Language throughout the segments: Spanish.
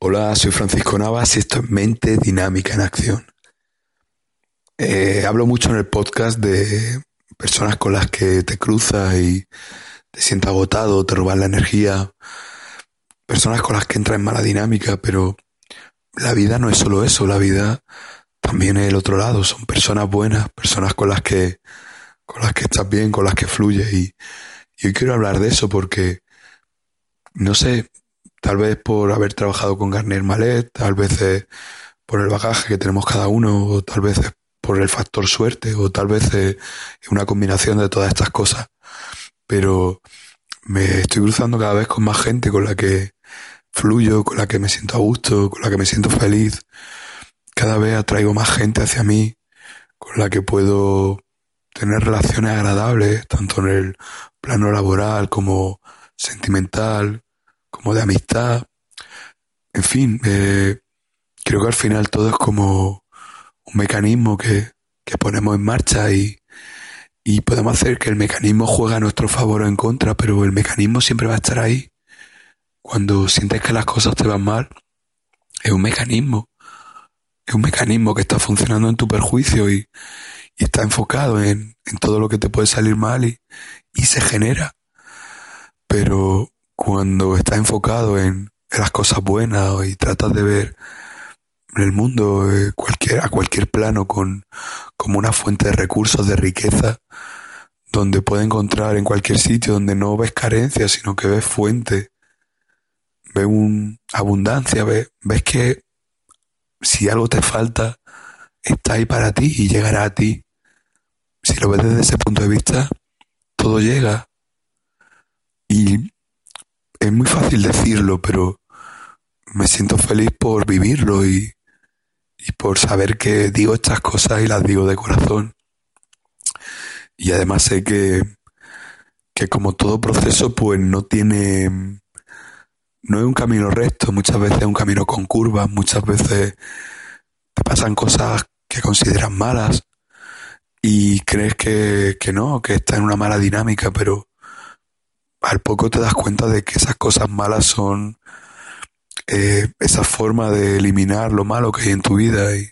Hola, soy Francisco Navas y esto es Mente Dinámica en Acción. Eh, hablo mucho en el podcast de personas con las que te cruzas y te sientes agotado, te roban la energía, personas con las que entras en mala dinámica, pero la vida no es solo eso, la vida también es el otro lado, son personas buenas, personas con las que con las que estás bien, con las que fluyes y, y hoy quiero hablar de eso porque no sé, Tal vez por haber trabajado con Garner Malet, tal vez por el bagaje que tenemos cada uno, o tal vez por el factor suerte, o tal vez es una combinación de todas estas cosas. Pero me estoy cruzando cada vez con más gente con la que fluyo, con la que me siento a gusto, con la que me siento feliz. Cada vez atraigo más gente hacia mí, con la que puedo tener relaciones agradables, tanto en el plano laboral como sentimental, como de amistad. En fin, eh, creo que al final todo es como un mecanismo que, que ponemos en marcha y, y podemos hacer que el mecanismo juegue a nuestro favor o en contra, pero el mecanismo siempre va a estar ahí. Cuando sientes que las cosas te van mal, es un mecanismo. Es un mecanismo que está funcionando en tu perjuicio y, y está enfocado en, en, todo lo que te puede salir mal y, y se genera. Pero cuando estás enfocado en, las cosas buenas y tratas de ver el mundo eh, a cualquier plano con, como una fuente de recursos, de riqueza, donde puedes encontrar en cualquier sitio donde no ves carencia, sino que ves fuente, ves un, abundancia, ves, ves que si algo te falta, está ahí para ti y llegará a ti. Si lo ves desde ese punto de vista, todo llega. Y es muy fácil decirlo, pero me siento feliz por vivirlo y, y por saber que digo estas cosas y las digo de corazón. Y además sé que, que como todo proceso, pues no tiene, no es un camino recto, muchas veces es un camino con curvas, muchas veces te pasan cosas que consideras malas y crees que, que no, que estás en una mala dinámica, pero al poco te das cuenta de que esas cosas malas son eh, esa forma de eliminar lo malo que hay en tu vida y,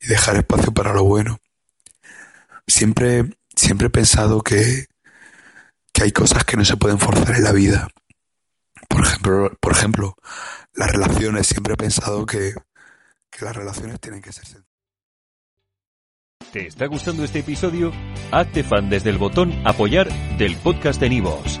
dejar espacio para lo bueno. Siempre, siempre he pensado que, que hay cosas que no se pueden forzar en la vida. Por ejemplo, por ejemplo, las relaciones. Siempre he pensado que, que las relaciones tienen que ser. ¿Te está gustando este episodio? Hazte fan desde el botón apoyar del podcast de Nivos.